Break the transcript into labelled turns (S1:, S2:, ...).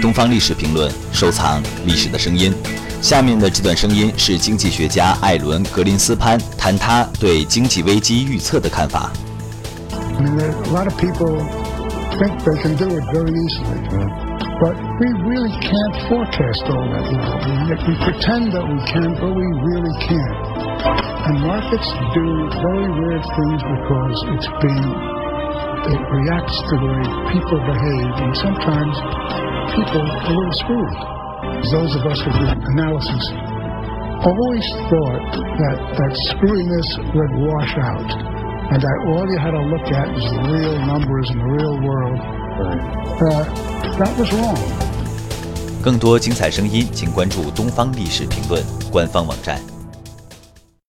S1: 东方历史评论》，收藏历史的声音。下面的这段声音是经济学家艾伦·格林斯潘谈他对经济危机预测的看法。
S2: I mean, there, a lot of people think they can do it very easily, but we really can't forecast all that well. We, we pretend that we can, but we really can't. And markets do very weird things because it's being, it reacts to the way people behave, and sometimes people are a little screwed. Those of us who do analysis always thought that, that screwiness would wash out and that all you had to look at is the real numbers in the real world. Uh, that was wrong.
S1: 更多精彩声音，请关注《东方历史评论》官方网站。